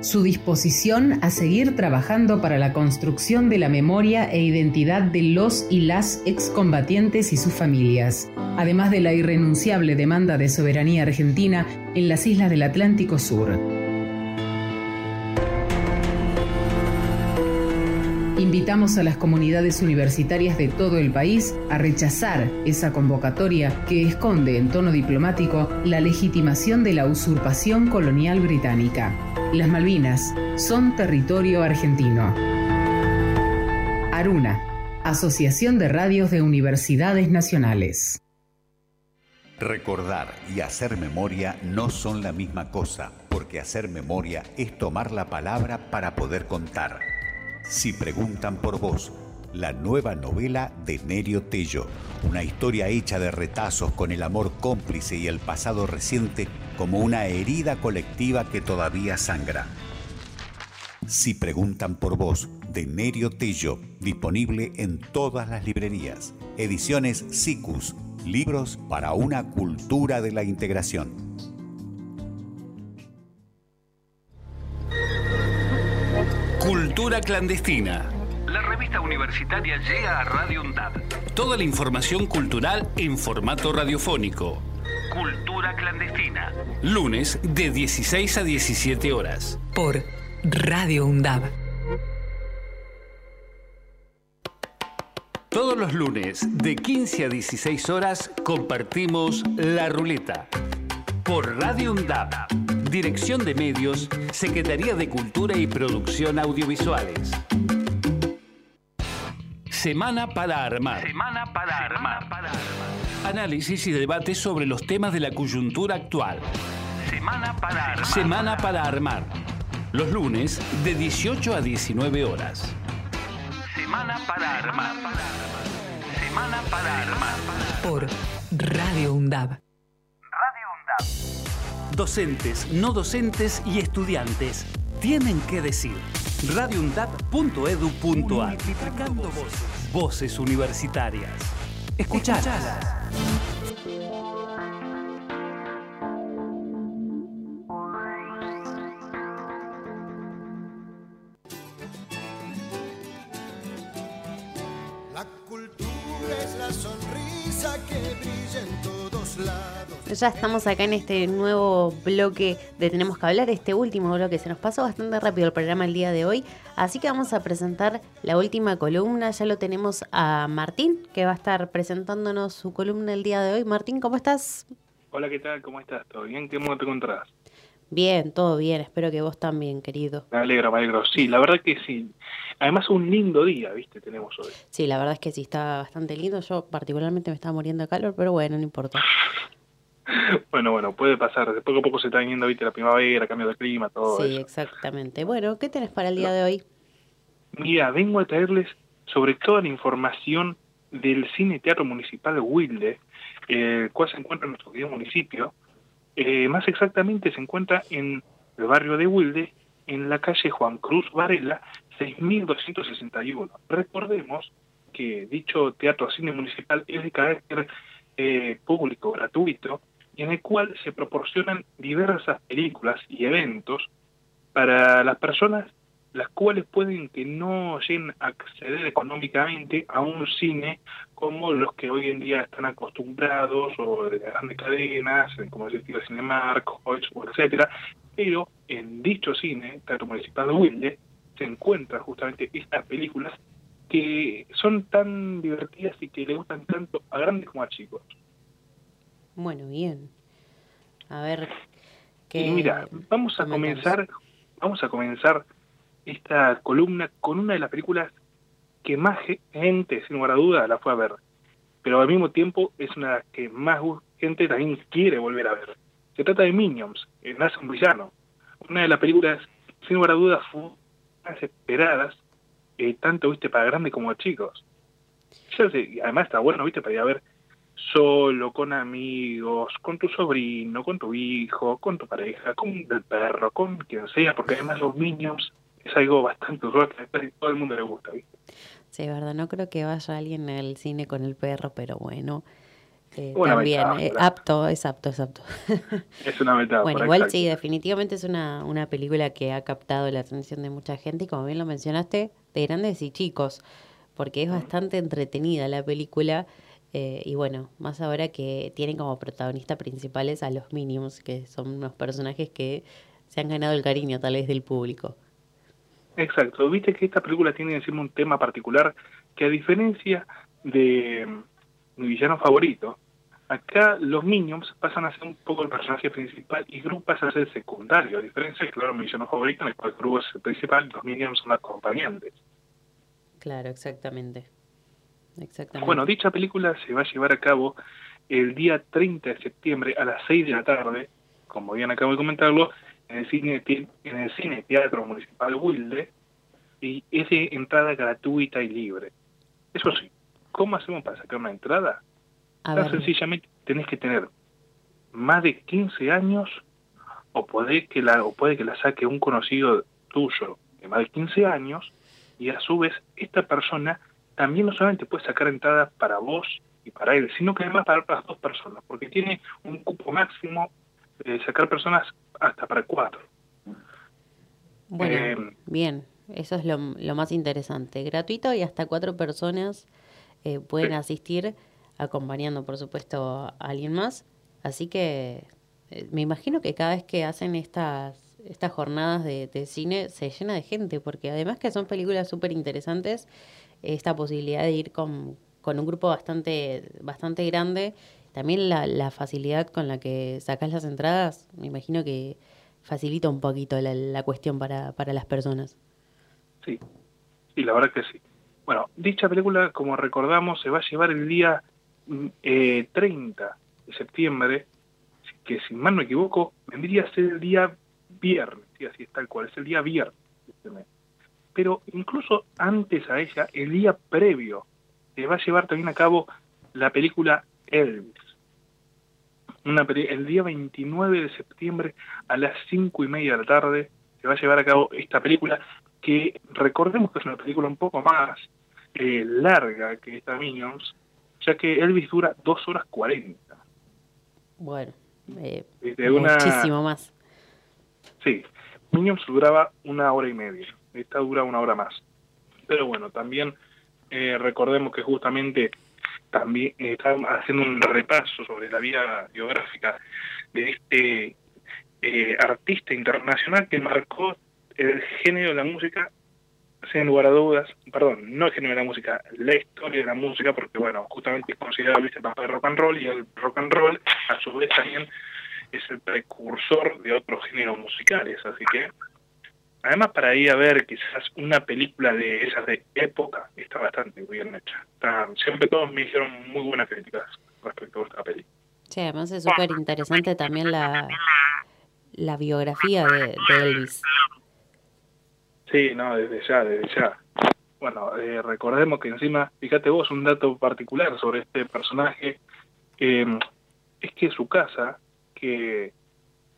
su disposición a seguir trabajando para la construcción de la memoria e identidad de los y las excombatientes y sus familias, además de la irrenunciable demanda de soberanía argentina en las islas del Atlántico Sur. Invitamos a las comunidades universitarias de todo el país a rechazar esa convocatoria que esconde en tono diplomático la legitimación de la usurpación colonial británica. Las Malvinas son territorio argentino. Aruna, Asociación de Radios de Universidades Nacionales. Recordar y hacer memoria no son la misma cosa, porque hacer memoria es tomar la palabra para poder contar. Si preguntan por vos, la nueva novela de Nerio Tello, una historia hecha de retazos con el amor cómplice y el pasado reciente como una herida colectiva que todavía sangra. Si preguntan por vos, de Nerio Tello, disponible en todas las librerías. Ediciones SICUS, libros para una cultura de la integración. Cultura clandestina. La revista universitaria llega a Radio UNDAD. Toda la información cultural en formato radiofónico. Cultura clandestina. Lunes de 16 a 17 horas. Por Radio UNDAB. Todos los lunes de 15 a 16 horas compartimos La Ruleta. Por Radio UNDAB. Dirección de Medios, Secretaría de Cultura y Producción Audiovisuales. Semana para armar. Semana para armar. Análisis y debate sobre los temas de la coyuntura actual. Semana para armar. Semana para armar. Los lunes de 18 a 19 horas. Semana para armar. Semana para armar. Por Radio UNDAB. Docentes, no docentes y estudiantes tienen que decir. radioundap.edu.ar Multiplicando voces. Voces universitarias. Escuchalas. Ya estamos acá en este nuevo bloque de Tenemos que hablar, este último bloque. Se nos pasó bastante rápido el programa el día de hoy, así que vamos a presentar la última columna. Ya lo tenemos a Martín, que va a estar presentándonos su columna el día de hoy. Martín, ¿cómo estás? Hola, ¿qué tal? ¿Cómo estás? ¿Todo bien? ¿Qué modo te encontrás? Bien, todo bien. Espero que vos también, querido. Me alegro, me alegro. Sí, la verdad que sí. Además, un lindo día, ¿viste? Tenemos hoy. Sí, la verdad es que sí, está bastante lindo. Yo particularmente me estaba muriendo de calor, pero bueno, no importa. Bueno, bueno, puede pasar. De poco a poco se está viniendo, ¿viste? La primavera, cambio de clima, todo sí, eso. exactamente. Bueno, ¿qué tenés para el día de hoy? Mira, vengo a traerles sobre toda la información del Cine Teatro Municipal Wilde, eh, el cual se encuentra en nuestro querido municipio. Eh, más exactamente se encuentra en el barrio de Wilde, en la calle Juan Cruz Varela, 6261. Recordemos que dicho teatro cine municipal es de carácter eh, público, gratuito, y en el cual se proporcionan diversas películas y eventos para las personas las cuales pueden que no lleguen a acceder económicamente a un cine como los que hoy en día están acostumbrados o de grandes cadenas, como el estilo Cinemark, o etcétera, pero en dicho cine, Teatro Municipal de Wilde, se encuentran justamente estas películas que son tan divertidas y que le gustan tanto a grandes como a chicos. Bueno, bien. A ver, Y mira, vamos a comenzar, vamos a comenzar esta columna con una de las películas que más gente, sin lugar a dudas, la fue a ver. Pero al mismo tiempo es una que más gente también quiere volver a ver. Se trata de Minions, Nace un villano. Una de las películas, sin lugar a dudas, fue más esperadas, eh, tanto viste para grandes como chicos. y además está bueno, viste, para ir a ver solo, con amigos, con tu sobrino, con tu hijo, con tu pareja, con el perro, con quien sea, porque además los Minions es algo bastante usual que a todo el mundo le gusta, ¿viste? Sí, verdad, no creo que vaya alguien al cine con el perro, pero bueno. Eh, también, eh, apto, es apto, es apto. es una metáfora. bueno, igual sí, definitivamente es una, una película que ha captado la atención de mucha gente y como bien lo mencionaste, de grandes y chicos, porque es bastante entretenida la película eh, y bueno, más ahora que tienen como protagonistas principales a los Minions, que son unos personajes que se han ganado el cariño tal vez del público. Exacto, viste que esta película tiene encima un tema particular que a diferencia de mi villano favorito, acá los Minions pasan a ser un poco el personaje principal y Gru pasa a ser secundario, a diferencia de, claro, mi villano favorito en el cual Gru es el principal los Minions son acompañantes. Claro, exactamente. exactamente. Bueno, dicha película se va a llevar a cabo el día 30 de septiembre a las 6 de la tarde, como bien acabo de comentarlo, en el cine, en el cine Teatro Municipal Wilde y es de entrada gratuita y libre. Eso sí, ¿cómo hacemos para sacar una entrada? Tan sencillamente tenés que tener más de 15 años o puede que la o puede que la saque un conocido tuyo de más de 15 años y a su vez esta persona también no solamente puede sacar entradas para vos y para él, sino que además para otras dos personas, porque tiene un cupo máximo de sacar personas hasta para cuatro. Bueno, eh, bien, eso es lo, lo, más interesante. Gratuito y hasta cuatro personas eh, pueden asistir, acompañando, por supuesto, a alguien más. Así que eh, me imagino que cada vez que hacen estas, estas jornadas de, de cine se llena de gente, porque además que son películas súper interesantes, esta posibilidad de ir con, con un grupo bastante, bastante grande también la, la facilidad con la que sacas las entradas, me imagino que facilita un poquito la, cuestión para, para las personas. Sí, sí, la verdad que sí. Bueno, dicha película, como recordamos, se va a llevar el día eh, 30 de septiembre, que si mal no me equivoco, vendría a ser el día viernes, sí, así es tal cual, es el día viernes. Pero incluso antes a ella, el día previo, se va a llevar también a cabo la película Elvis. Una el día 29 de septiembre a las 5 y media de la tarde se va a llevar a cabo esta película que recordemos que es una película un poco más eh, larga que esta Minions, ya que Elvis dura 2 horas 40. Bueno, eh, muchísimo más. Sí, Minions duraba una hora y media, esta dura una hora más. Pero bueno, también eh, recordemos que justamente también está haciendo un repaso sobre la vida biográfica de este eh, artista internacional que marcó el género de la música, sin lugar a dudas, perdón, no el género de la música, la historia de la música, porque bueno, justamente es considerado el papá de rock and roll y el rock and roll a su vez también es el precursor de otros géneros musicales, así que Además, para ir a ver quizás una película de esas de época, está bastante bien hecha. siempre todos me hicieron muy buenas críticas respecto a esta película. Sí, además es súper interesante también la, la biografía de, Elvis. Sí, no, desde ya, desde ya. Bueno, eh, recordemos que encima, fíjate vos, un dato particular sobre este personaje, eh, es que su casa, que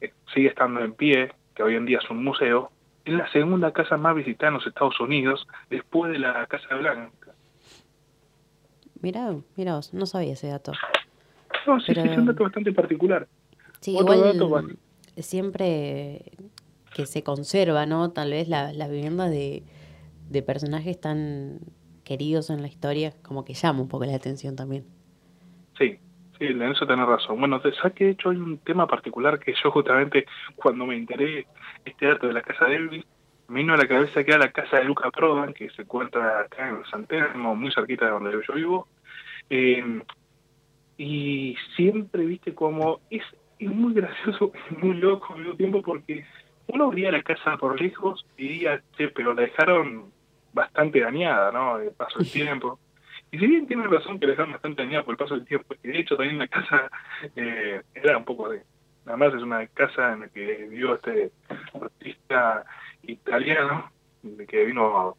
eh, sigue estando en pie, que hoy en día es un museo, es la segunda casa más visitada en los Estados Unidos después de la Casa Blanca. Mira, mira no sabía ese dato. No, sí, es un dato bastante particular. Sí, igual siempre que se conserva, ¿no? Tal vez la, las viviendas de, de personajes tan queridos en la historia, como que llama un poco la atención también. Sí, sí, en eso tenés razón. Bueno, ¿sabes que de hecho hay un tema particular que yo justamente cuando me enteré este dato de la casa de Elvis, me vino a la cabeza que era la casa de Luca Prodan, que se encuentra acá en San Telmo, muy cerquita de donde yo vivo. Eh, y siempre, viste, como es, es muy gracioso, muy loco al mismo tiempo, porque uno vería la casa por lejos y diría, che, pero la dejaron bastante dañada, ¿no? El paso del tiempo. Y si bien tiene razón que la dejaron bastante dañada por el paso del tiempo, y de hecho también la casa eh, era un poco de... Nada más es una casa en la que vivió este artista italiano que vino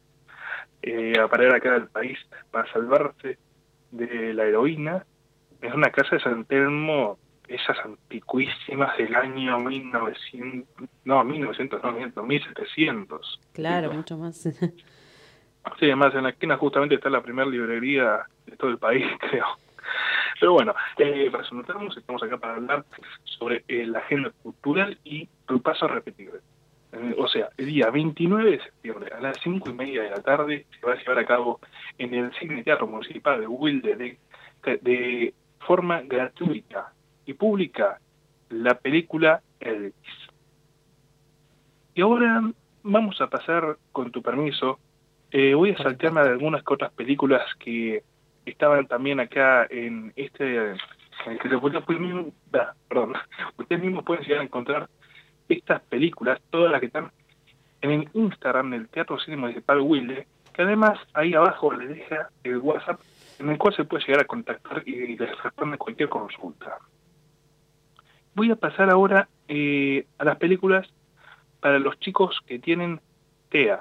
eh, a parar acá al país para salvarse de la heroína. Es una casa de San Telmo, esas antiquísimas del año 1900, no, 1900, no, 1700. Claro, mucho más. Sí, además en la esquina justamente está la primera librería de todo el país, creo. Pero bueno, eh, estamos acá para hablar sobre eh, la agenda cultural y el paso a repetir. Eh, o sea, el día 29 de septiembre a las 5 y media de la tarde se va a llevar a cabo en el Cine Teatro Municipal de Wilde de, de forma gratuita y pública la película Elvis. Y ahora vamos a pasar, con tu permiso, eh, voy a saltearme de algunas otras películas que estaban también acá en este... En que se perdón, ustedes mismos pueden llegar a encontrar estas películas, todas las que están en el Instagram del Teatro Cine Municipal Wilde, que además ahí abajo le deja el WhatsApp en el cual se puede llegar a contactar y les responde cualquier consulta. Voy a pasar ahora eh, a las películas para los chicos que tienen TEA,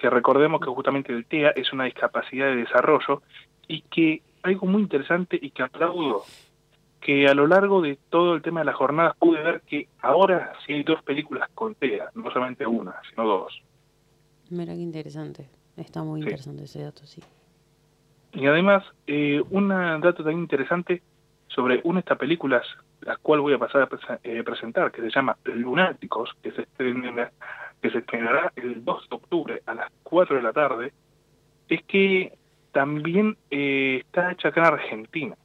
que recordemos que justamente el TEA es una discapacidad de desarrollo y que algo muy interesante y que aplaudo, que a lo largo de todo el tema de las jornadas pude ver que ahora sí hay dos películas con TEA, no solamente una, sino dos. Mira qué interesante, está muy interesante ese dato, sí. Y además, eh, un dato también interesante sobre una de estas películas, la cual voy a pasar a eh, presentar, que se llama Lunáticos, que se estrena que se estrenará el 2 de octubre a las 4 de la tarde, es que también eh, está hecha acá en Argentina.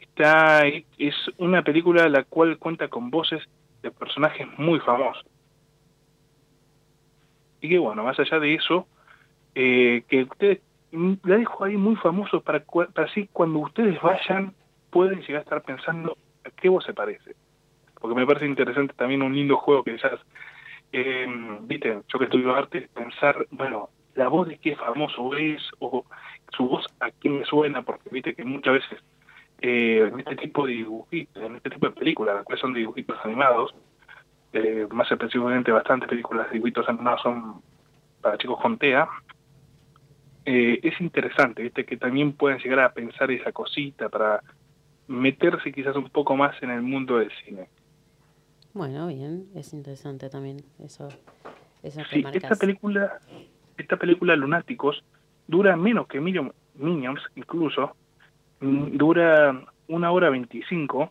Está, es una película la cual cuenta con voces de personajes muy famosos. Y que bueno, más allá de eso, eh, que ustedes, la dejo ahí muy famoso para, para así cuando ustedes vayan pueden llegar a estar pensando a qué voz se parece. Porque me parece interesante también un lindo juego que esas eh, viste, yo que estudio arte, pensar, bueno, la voz de qué famoso es, o su voz a quién me suena, porque viste que muchas veces eh, en este tipo de dibujitos, en este tipo de películas, que son dibujitos animados, eh, más específicamente bastantes películas de dibujitos animados son para chicos con TEA, eh, es interesante, viste, que también pueden llegar a pensar esa cosita para meterse quizás un poco más en el mundo del cine. Bueno, bien, es interesante también eso. eso sí, esta película, esta película Lunáticos dura menos que Minions, incluso, mm, dura una hora veinticinco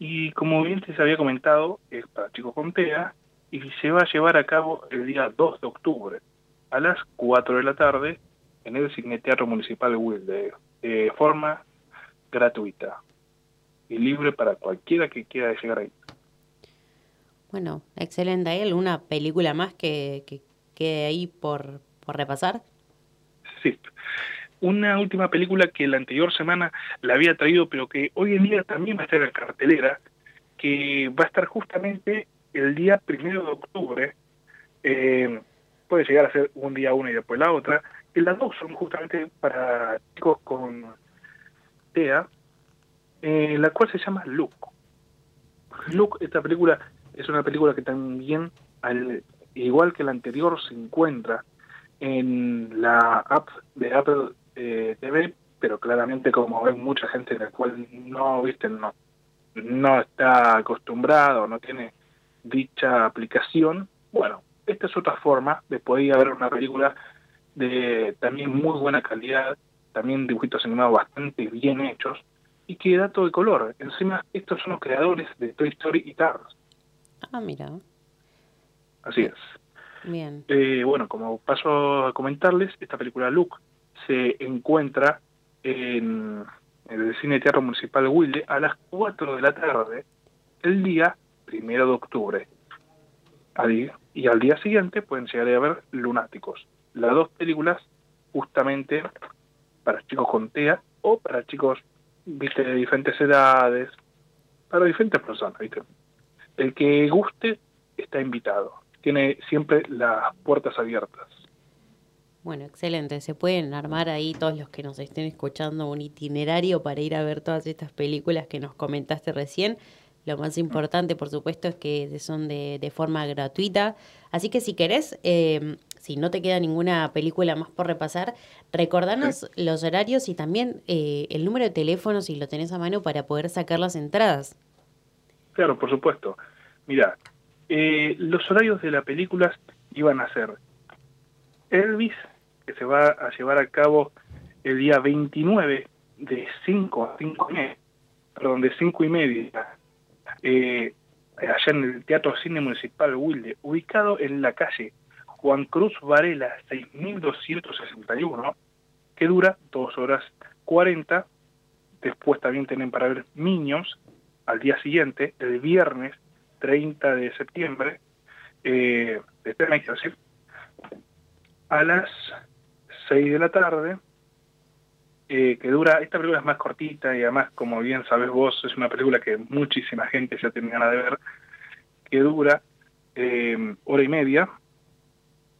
y como bien se había comentado, es para chicos con TEA y se va a llevar a cabo el día 2 de octubre a las 4 de la tarde en el Cine Teatro Municipal de Wilde, de forma gratuita y libre para cualquiera que quiera llegar ahí. Bueno, excelente. ¿Hay alguna película más que, que quede ahí por, por repasar? Sí. Una última película que la anterior semana la había traído, pero que hoy en día también va a estar en cartelera, que va a estar justamente el día primero de octubre. Eh, puede llegar a ser un día una y después la otra. Y las dos son justamente para chicos con TEA, eh, la cual se llama Look. Look, esta película es una película que también, al, igual que la anterior, se encuentra en la app de Apple eh, TV, pero claramente como ven mucha gente en la cual no, viste, no, no está acostumbrado, no tiene dicha aplicación, bueno, esta es otra forma de poder ver una película de también muy buena calidad, también dibujitos animados bastante bien hechos, y que da todo el color. Encima, estos son los creadores de Toy Story y Cars. Ah, mira. Así es. Bien. Eh, bueno, como paso a comentarles, esta película Look se encuentra en, el Cine Teatro Municipal Wilde a las 4 de la tarde, el día primero de octubre. y al día siguiente pueden llegar a ver Lunáticos. Las dos películas justamente para chicos con TEA o para chicos viste de diferentes edades, para diferentes personas, ¿viste? El que guste está invitado. Tiene siempre las puertas abiertas. Bueno, excelente. Se pueden armar ahí todos los que nos estén escuchando un itinerario para ir a ver todas estas películas que nos comentaste recién. Lo más importante, por supuesto, es que son de, de forma gratuita. Así que si querés, eh, si no te queda ninguna película más por repasar, recordanos los horarios y también eh, el número de teléfono, si lo tenés a mano, para poder sacar las entradas. Claro, por supuesto. Mira, eh, los horarios de la película iban a ser Elvis, que se va a llevar a cabo el día 29 de 5 a 5 y media, perdón, de 5 y media eh, allá en el Teatro Cine Municipal Wilde, ubicado en la calle Juan Cruz Varela 6261, que dura 2 horas 40. Después también tienen para ver Niños al día siguiente, el viernes 30 de septiembre, eh, de este mes, a las 6 de la tarde, eh, que dura, esta película es más cortita y además, como bien sabes vos, es una película que muchísima gente ya tiene ganas de ver, que dura eh, hora y media.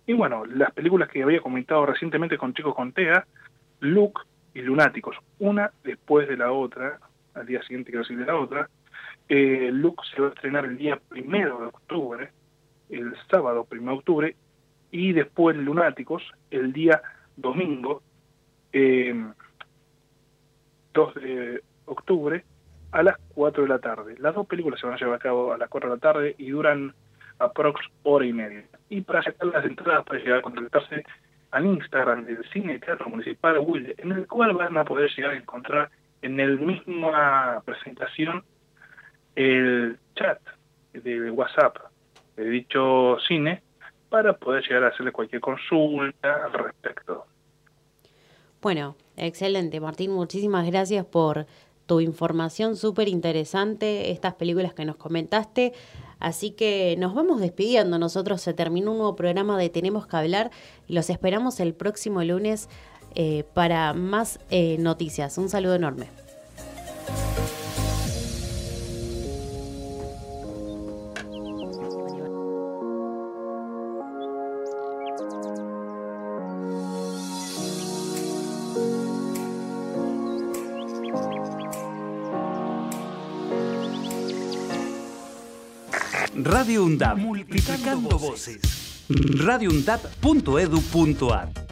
Y bueno, las películas que había comentado recientemente con Chicos con TEA, Luke y Lunáticos, una después de la otra, al día siguiente quiero decir de la otra. Eh, Luke se va a estrenar el día primero de octubre, el sábado primero de octubre, y después Lunáticos el día domingo. Eh, 2 de octubre a las 4 de la tarde. Las dos películas se van a llevar a cabo a las 4 de la tarde y duran aprox hora y media. Y para sacar las entradas para llegar a contactarse al Instagram del Cine Teatro Municipal Wilde, en el cual van a poder llegar a encontrar en el misma presentación el chat de WhatsApp de dicho cine para poder llegar a hacerle cualquier consulta al respecto. Bueno, excelente, Martín. Muchísimas gracias por tu información súper interesante, estas películas que nos comentaste. Así que nos vamos despidiendo. Nosotros se terminó un nuevo programa de Tenemos que hablar. Los esperamos el próximo lunes eh, para más eh, noticias. Un saludo enorme. Radio UNDAP. Multiplicando voces. radioundap.edu.ar